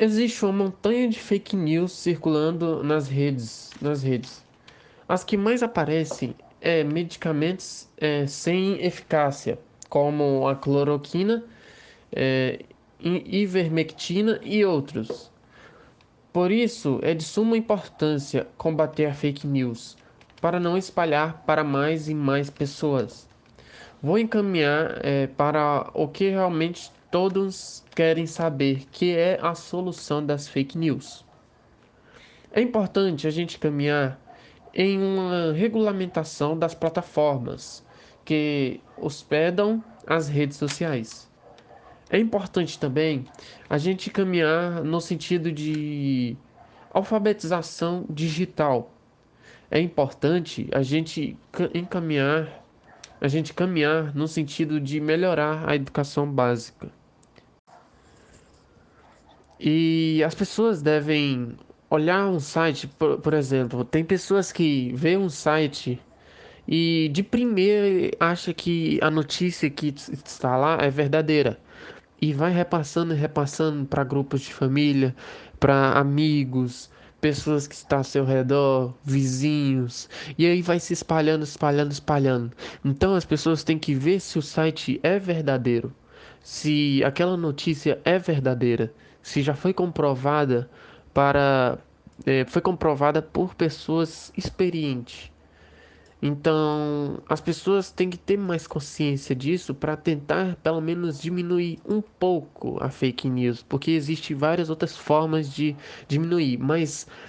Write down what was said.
Existe uma montanha de fake news circulando nas redes, nas redes. As que mais aparecem é medicamentos é, sem eficácia, como a cloroquina, é, ivermectina e outros. Por isso, é de suma importância combater a fake news, para não espalhar para mais e mais pessoas. Vou encaminhar é, para o que realmente todos querem saber, que é a solução das fake news. É importante a gente caminhar em uma regulamentação das plataformas que hospedam as redes sociais. É importante também a gente caminhar no sentido de alfabetização digital. É importante a gente encaminhar, a gente caminhar no sentido de melhorar a educação básica. E as pessoas devem olhar um site, por, por exemplo, tem pessoas que vê um site e de primeira acha que a notícia que está lá é verdadeira. E vai repassando e repassando para grupos de família, para amigos, pessoas que estão ao seu redor, vizinhos, e aí vai se espalhando, espalhando, espalhando. Então as pessoas têm que ver se o site é verdadeiro, se aquela notícia é verdadeira, se já foi comprovada para é, foi comprovada por pessoas experientes. Então, as pessoas têm que ter mais consciência disso para tentar, pelo menos, diminuir um pouco a fake news, porque existem várias outras formas de diminuir, mas